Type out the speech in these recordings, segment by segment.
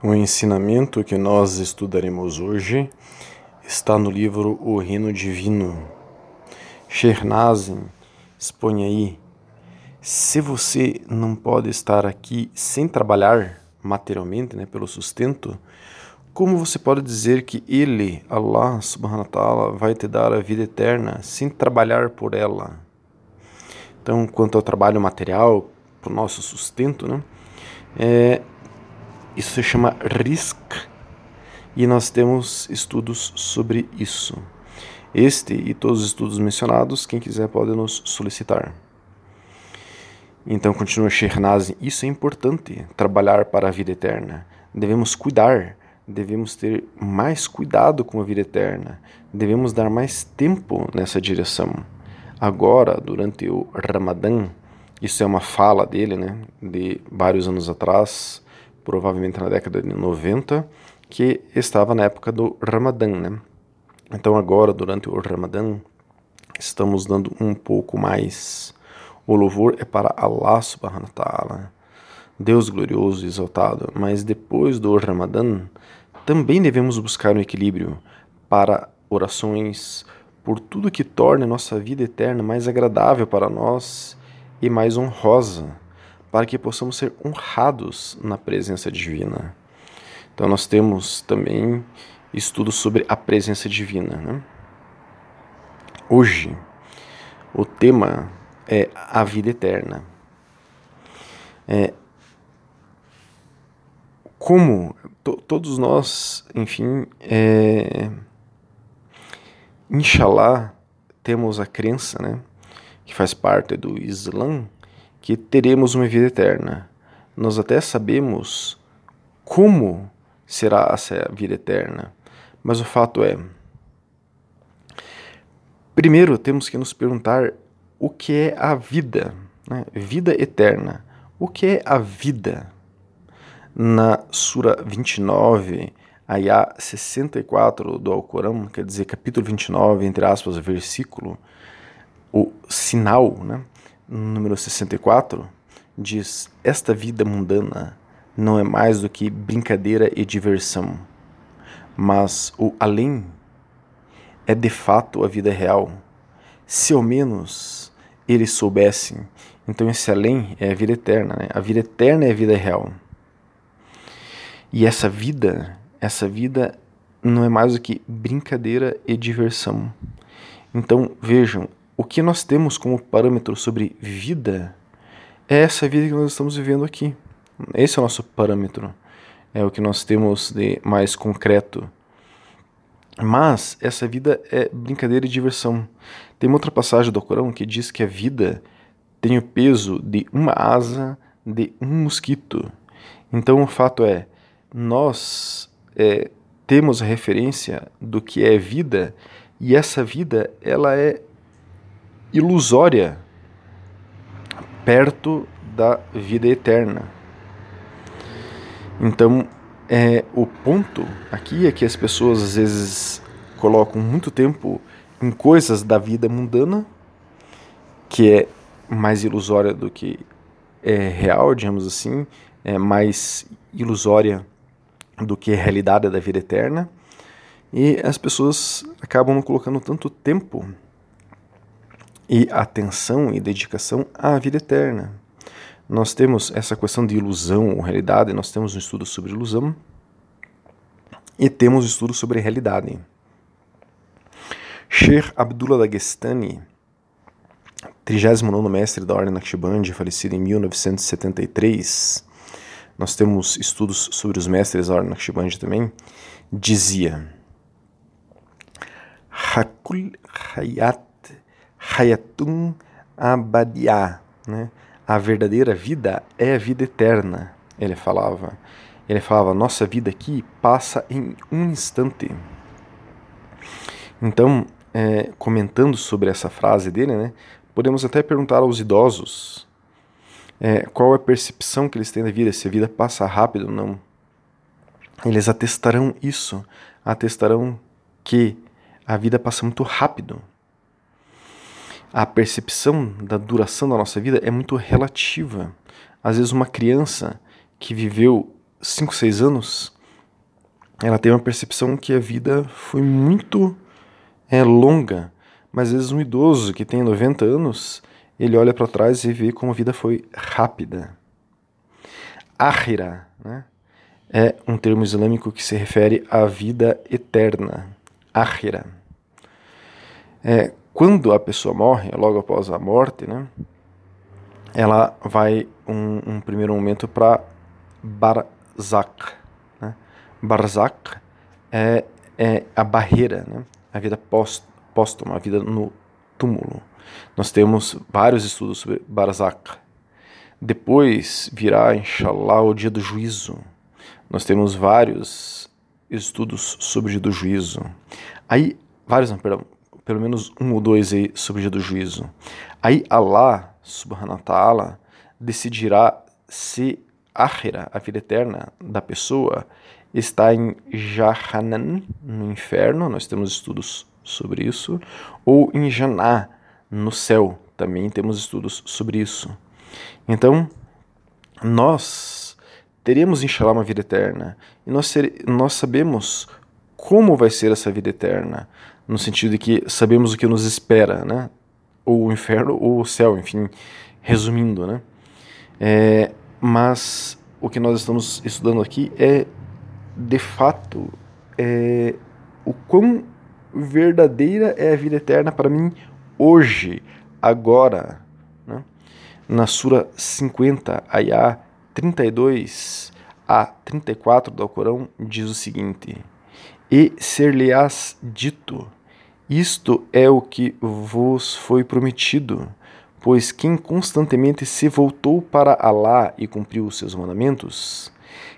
O ensinamento que nós estudaremos hoje está no livro O Reino Divino. Shernazin expõe aí: se você não pode estar aqui sem trabalhar materialmente, né, pelo sustento, como você pode dizer que Ele, Allah subhanahu wa ta'ala, vai te dar a vida eterna sem trabalhar por ela? Então, quanto ao trabalho material, para o nosso sustento, né, é, isso se chama RISC e nós temos estudos sobre isso. Este e todos os estudos mencionados, quem quiser pode nos solicitar. Então continua Shernaz, isso é importante, trabalhar para a vida eterna. Devemos cuidar, devemos ter mais cuidado com a vida eterna, devemos dar mais tempo nessa direção. Agora, durante o Ramadã, isso é uma fala dele, né, de vários anos atrás, provavelmente na década de 90, que estava na época do Ramadã, né? Então agora, durante o Ramadã, estamos dando um pouco mais. O louvor é para Allah subhanahu wa ta'ala, Deus glorioso e exaltado, mas depois do Ramadã, também devemos buscar um equilíbrio para orações por tudo que torne nossa vida eterna mais agradável para nós e mais honrosa para que possamos ser honrados na presença divina. Então, nós temos também estudos sobre a presença divina. Né? Hoje, o tema é a vida eterna. É, como to, todos nós, enfim, é, inshallah, temos a crença, né, que faz parte do Islã, que teremos uma vida eterna. Nós até sabemos como será essa vida eterna, mas o fato é: primeiro temos que nos perguntar o que é a vida, né? vida eterna. O que é a vida? Na Sura 29, Ayah 64 do Alcorão, quer dizer, capítulo 29, entre aspas, versículo, o sinal, né? Número 64, diz: Esta vida mundana não é mais do que brincadeira e diversão, mas o além é de fato a vida real. Se ao menos eles soubessem, então esse além é a vida eterna, né? a vida eterna é a vida real. E essa vida, essa vida não é mais do que brincadeira e diversão. Então vejam, o que nós temos como parâmetro sobre vida é essa vida que nós estamos vivendo aqui. Esse é o nosso parâmetro. É o que nós temos de mais concreto. Mas essa vida é brincadeira e diversão. Tem uma outra passagem do Corão que diz que a vida tem o peso de uma asa de um mosquito. Então o fato é, nós é, temos a referência do que é vida e essa vida ela é ilusória perto da vida eterna. Então, é, o ponto aqui é que as pessoas às vezes colocam muito tempo em coisas da vida mundana, que é mais ilusória do que é real, digamos assim, é mais ilusória do que realidade da vida eterna. E as pessoas acabam colocando tanto tempo e atenção e dedicação à vida eterna. Nós temos essa questão de ilusão ou realidade, nós temos um estudo sobre ilusão e temos um estudo sobre realidade. Sheikh Abdullah Dagestani, 39 mestre da Ordem Naqshbandi, falecido em 1973, nós temos estudos sobre os mestres da Ordem Naqshbandi também, dizia Hakul Hayat Hayatun Abadiá, né? A verdadeira vida é a vida eterna, ele falava. Ele falava, nossa vida aqui passa em um instante. Então, é, comentando sobre essa frase dele, né, podemos até perguntar aos idosos é, qual a percepção que eles têm da vida, se a vida passa rápido ou não. Eles atestarão isso, atestarão que a vida passa muito rápido a percepção da duração da nossa vida é muito relativa. Às vezes, uma criança que viveu 5, 6 anos, ela tem uma percepção que a vida foi muito é, longa. Mas às vezes um idoso que tem 90 anos, ele olha para trás e vê como a vida foi rápida. Ahira né, é um termo islâmico que se refere à vida eterna. Ahira. É, quando a pessoa morre, logo após a morte, né, ela vai um, um primeiro momento para Barzak. Né? Barzak é, é a barreira, né? a vida póstuma, a vida no túmulo. Nós temos vários estudos sobre Barzak. Depois virá, inshallah, o dia do juízo. Nós temos vários estudos sobre o dia do juízo. Aí, vários, não, perdão, pelo menos um ou dois aí sobre o dia do juízo. Aí Allah, subhanahu wa ta'ala, decidirá se Akhira, a vida eterna da pessoa, está em Jahannam, no inferno, nós temos estudos sobre isso, ou em Jannah, no céu, também temos estudos sobre isso. Então, nós teremos, inshallah, uma vida eterna, e nós, ser, nós sabemos como vai ser essa vida eterna, no sentido de que sabemos o que nos espera, né? ou o inferno ou o céu, enfim, resumindo, né? É, mas o que nós estamos estudando aqui é, de fato, é, o quão verdadeira é a vida eterna para mim hoje, agora. Né? Na Sura 50, Ayah 32 a 34 do Alcorão, diz o seguinte: E ser-lhe-ás dito, isto é o que vos foi prometido Pois quem constantemente se voltou para Alá e cumpriu os seus mandamentos,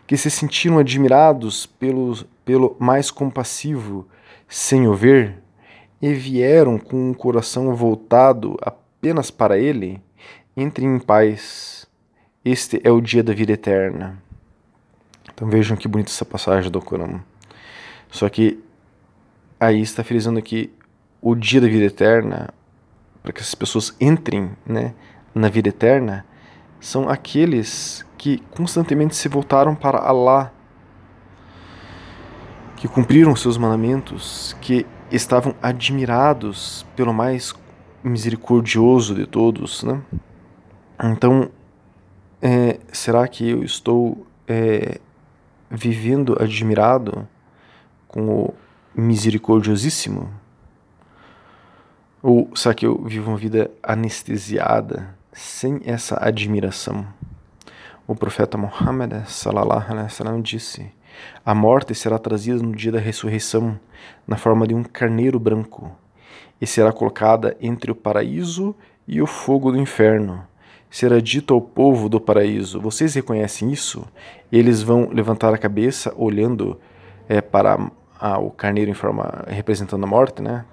que se sentiram admirados pelo, pelo mais compassivo, sem o ver, e vieram com um coração voltado apenas para ele, entrem em paz. Este é o dia da vida eterna. Então vejam que bonita essa passagem do Corão. Só que aí está frisando aqui o dia da vida eterna, para que essas pessoas entrem né, na vida eterna, são aqueles que constantemente se voltaram para Allah, que cumpriram seus mandamentos, que estavam admirados pelo mais misericordioso de todos. Né? Então, é, será que eu estou é, vivendo admirado com o misericordiosíssimo? Ou será que eu vivo uma vida anestesiada, sem essa admiração? O profeta Muhammad sallallahu alaihi wasallam disse: A morte será trazida no dia da ressurreição na forma de um carneiro branco e será colocada entre o paraíso e o fogo do inferno. Será dito ao povo do paraíso: Vocês reconhecem isso? Eles vão levantar a cabeça olhando é, para o carneiro em forma representando a morte, né?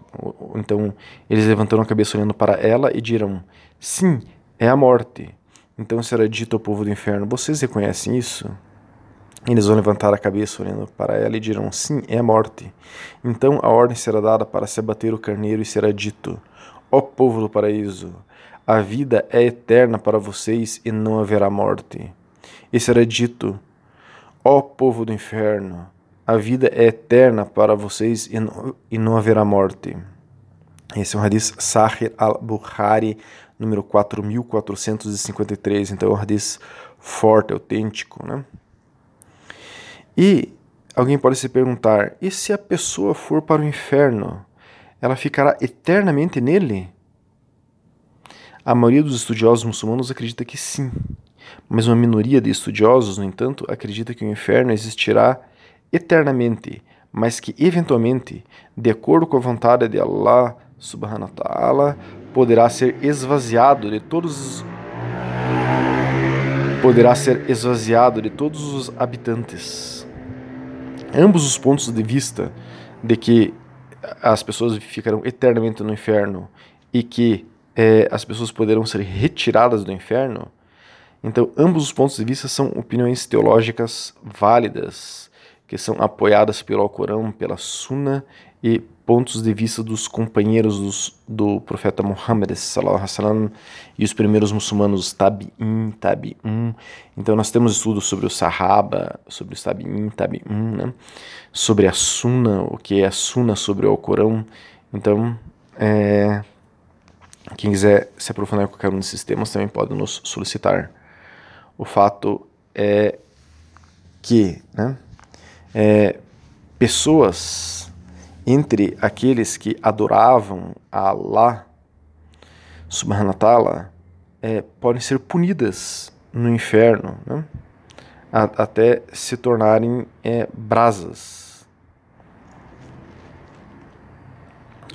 Então eles levantaram a cabeça olhando para ela e dirão: Sim, é a morte. Então será dito ao povo do inferno: Vocês reconhecem isso? Eles vão levantar a cabeça olhando para ela e dirão: Sim, é a morte. Então a ordem será dada para se abater o carneiro e será dito: Ó povo do paraíso, a vida é eterna para vocês e não haverá morte. E será dito: Ó povo do inferno, a vida é eterna para vocês e não, e não haverá morte. Esse é um hadith Sahih al-Bukhari, número 4453. Então é um hadith forte, autêntico. Né? E alguém pode se perguntar: e se a pessoa for para o inferno, ela ficará eternamente nele? A maioria dos estudiosos muçulmanos acredita que sim, mas uma minoria de estudiosos, no entanto, acredita que o inferno existirá mas que eventualmente, de acordo com a vontade de Allah subhanahu wa ta'ala, poderá ser esvaziado de todos os poderá ser esvaziado de todos os habitantes. Ambos os pontos de vista de que as pessoas ficarão eternamente no inferno e que é, as pessoas poderão ser retiradas do inferno, então ambos os pontos de vista são opiniões teológicas válidas que são apoiadas pelo Alcorão, pela Sunna e pontos de vista dos companheiros dos, do profeta Muhammad sallam, e os primeiros muçulmanos tabi'in, tabi'un. Então nós temos estudos sobre o Sahaba, sobre os tabi'in, tabi'un, né? sobre a Sunna, o que é a Sunna sobre o Alcorão. Então, é, quem quiser se aprofundar em qualquer um desses temas também pode nos solicitar. O fato é que né, é, pessoas entre aqueles que adoravam a Allah subhanahu wa ta'ala é, podem ser punidas no inferno, né, a, até se tornarem é, brasas.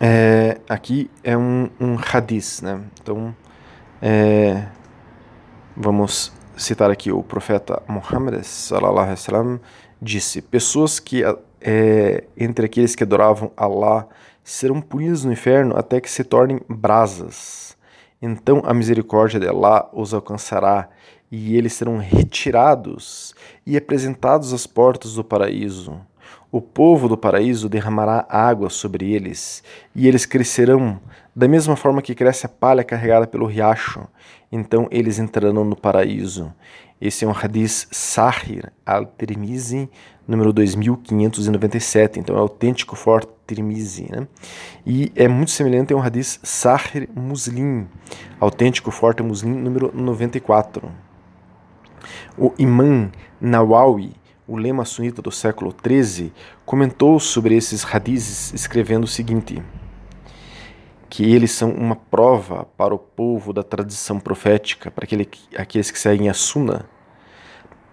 É, aqui é um, um hadith, né? Então, é, vamos citar aqui o profeta Muhammad sallallahu alaihi wasallam disse: pessoas que é, entre aqueles que adoravam Allah serão punidas no inferno até que se tornem brasas. Então a misericórdia de Allah os alcançará e eles serão retirados e apresentados às portas do paraíso. O povo do paraíso derramará água sobre eles, e eles crescerão da mesma forma que cresce a palha carregada pelo riacho. Então eles entrarão no paraíso. Esse é um hadith Sahir al-Tirmizi, número 2597. Então é autêntico forte Tirmizi. Né? E é muito semelhante a um hadith Sahir Muslim, autêntico forte Muslim, número 94. O Imam Nawawi o lema sunita do século XIII, comentou sobre esses hadizes escrevendo o seguinte: que eles são uma prova para o povo da tradição profética, para aquele, aqueles que seguem a Sunna,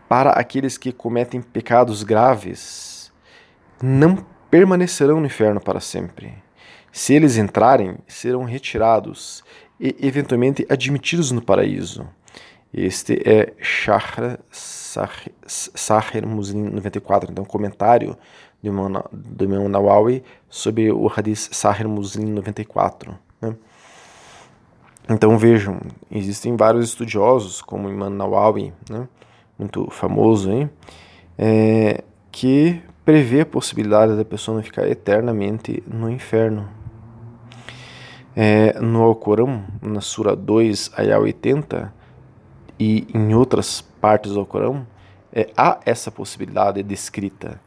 para aqueles que cometem pecados graves, não permanecerão no inferno para sempre. Se eles entrarem, serão retirados e eventualmente admitidos no paraíso. Este é Shahr Sahir Muslim 94, então comentário do Imam, do Imam Nawawi sobre o Hadith Sahir Muslim 94. Né? Então vejam, existem vários estudiosos, como Imam Nawawi, né? Muito famoso, hein? É, que prevê a possibilidade da pessoa não ficar eternamente no inferno. É, no Alcorão, na Sura 2, Ayah 80, e em outras partes do Corão, é, há essa possibilidade descrita.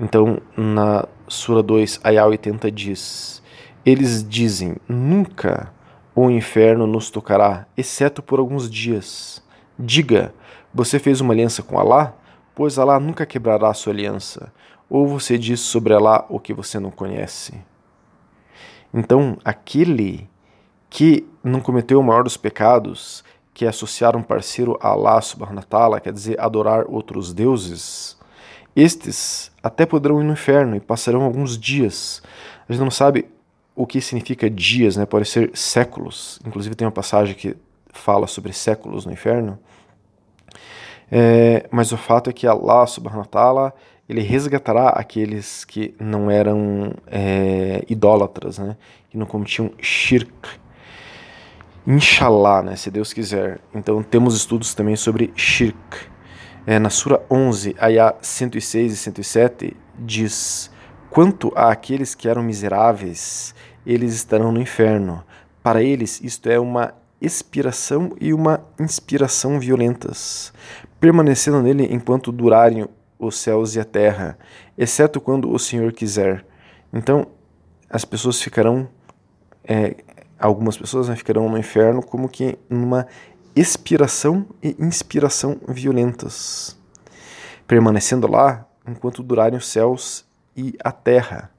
Então, na Sura 2, Ayah 80 diz: Eles dizem: Nunca o inferno nos tocará, exceto por alguns dias. Diga: Você fez uma aliança com Alá? Pois Alá nunca quebrará a sua aliança. Ou você diz sobre Alá o que você não conhece. Então, aquele que não cometeu o maior dos pecados, que é associar um parceiro a Allah subhanahu wa quer dizer, adorar outros deuses, estes até poderão ir no inferno e passarão alguns dias. A gente não sabe o que significa dias, né? Pode ser séculos. Inclusive tem uma passagem que fala sobre séculos no inferno. É, mas o fato é que Allah subhanahu wa ta'ala ele resgatará aqueles que não eram é, idólatras, né? que não cometiam shirk, Inshallah, né, se Deus quiser. Então temos estudos também sobre shirk. É, na Sura 11, Ayah 106 e 107, diz: Quanto a aqueles que eram miseráveis, eles estarão no inferno. Para eles, isto é uma expiração e uma inspiração violentas, permanecendo nele enquanto durarem os céus e a terra, exceto quando o Senhor quiser. Então, as pessoas ficarão é, algumas pessoas né, ficarão no inferno como que numa expiração e inspiração violentas, permanecendo lá enquanto durarem os céus e a terra.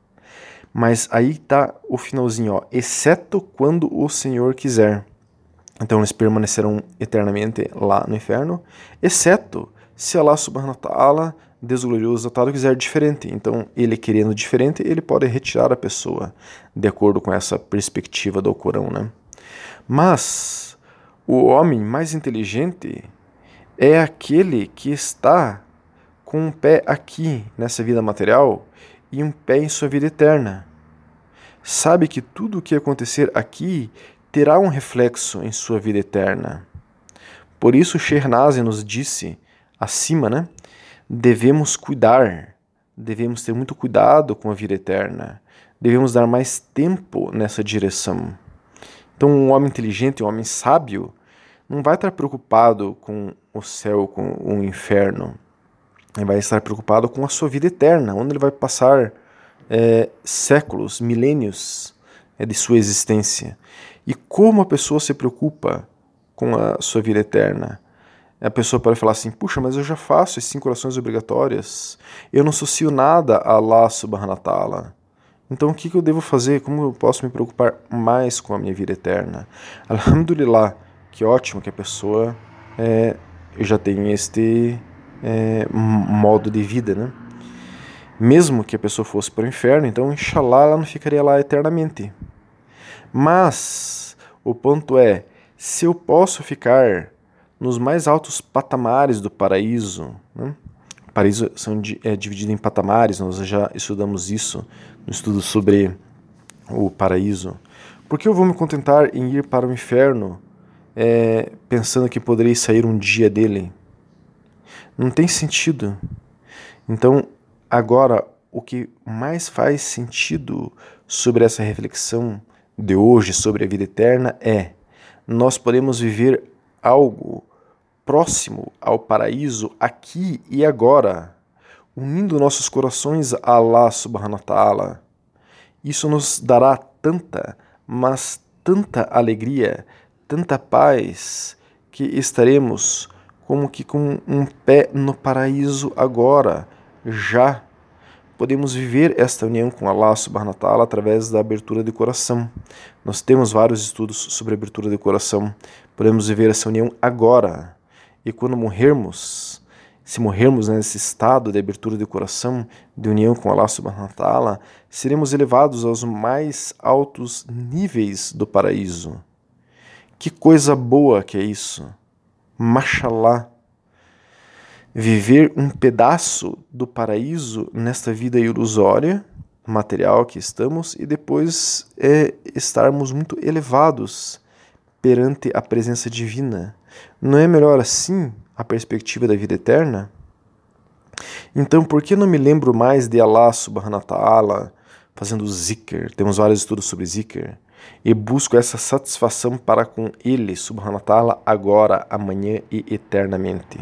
Mas aí está o finalzinho, ó, exceto quando o Senhor quiser. Então eles permanecerão eternamente lá no inferno, exceto se Allah subhanahu wa ta'ala desglorioso quiser diferente. Então, ele querendo diferente, ele pode retirar a pessoa, de acordo com essa perspectiva do Corão, né? Mas o homem mais inteligente é aquele que está com um pé aqui nessa vida material e um pé em sua vida eterna. Sabe que tudo o que acontecer aqui terá um reflexo em sua vida eterna. Por isso Shernazin nos disse acima, né? devemos cuidar devemos ter muito cuidado com a vida eterna. Devemos dar mais tempo nessa direção. Então, um homem inteligente, um homem sábio, não vai estar preocupado com o céu, com o inferno. Ele vai estar preocupado com a sua vida eterna, onde ele vai passar é, séculos, milênios é, de sua existência. E como a pessoa se preocupa com a sua vida eterna? A pessoa pode falar assim: puxa, mas eu já faço as cinco orações obrigatórias, eu não associo nada a Allah subhanahu wa. Então o que, que eu devo fazer? Como eu posso me preocupar mais com a minha vida eterna? Alhamdulillah, que ótimo que a pessoa é, já tem este é, modo de vida, né? Mesmo que a pessoa fosse para o inferno, então, inshallah, ela não ficaria lá eternamente. Mas o ponto é, se eu posso ficar nos mais altos patamares do paraíso, né? paraíso são, é dividido em patamares, nós já estudamos isso no estudo sobre o paraíso. Por que eu vou me contentar em ir para o inferno é, pensando que poderei sair um dia dele? Não tem sentido. Então, agora, o que mais faz sentido sobre essa reflexão de hoje sobre a vida eterna é: nós podemos viver algo próximo ao paraíso aqui e agora, unindo nossos corações a Allah subhanahu wa ta'ala. Isso nos dará tanta, mas tanta alegria, tanta paz, que estaremos como que com um pé no paraíso agora, já. Podemos viver esta união com Allah subhanahu wa ta'ala através da abertura de coração. Nós temos vários estudos sobre abertura de coração. Podemos viver essa união agora. E quando morrermos, se morrermos nesse estado de abertura de coração, de união com Allah subhanahu wa ta'ala, seremos elevados aos mais altos níveis do paraíso. Que coisa boa que é isso! Mashallah, viver um pedaço do paraíso nesta vida ilusória, material que estamos, e depois é, estarmos muito elevados perante a presença divina. Não é melhor assim a perspectiva da vida eterna? Então, por que não me lembro mais de Allah subhanahu wa ta'ala fazendo zikr? Temos vários estudos sobre zikr e busco essa satisfação para com Ele, Subhanahu wa Ta'ala, agora, amanhã e eternamente.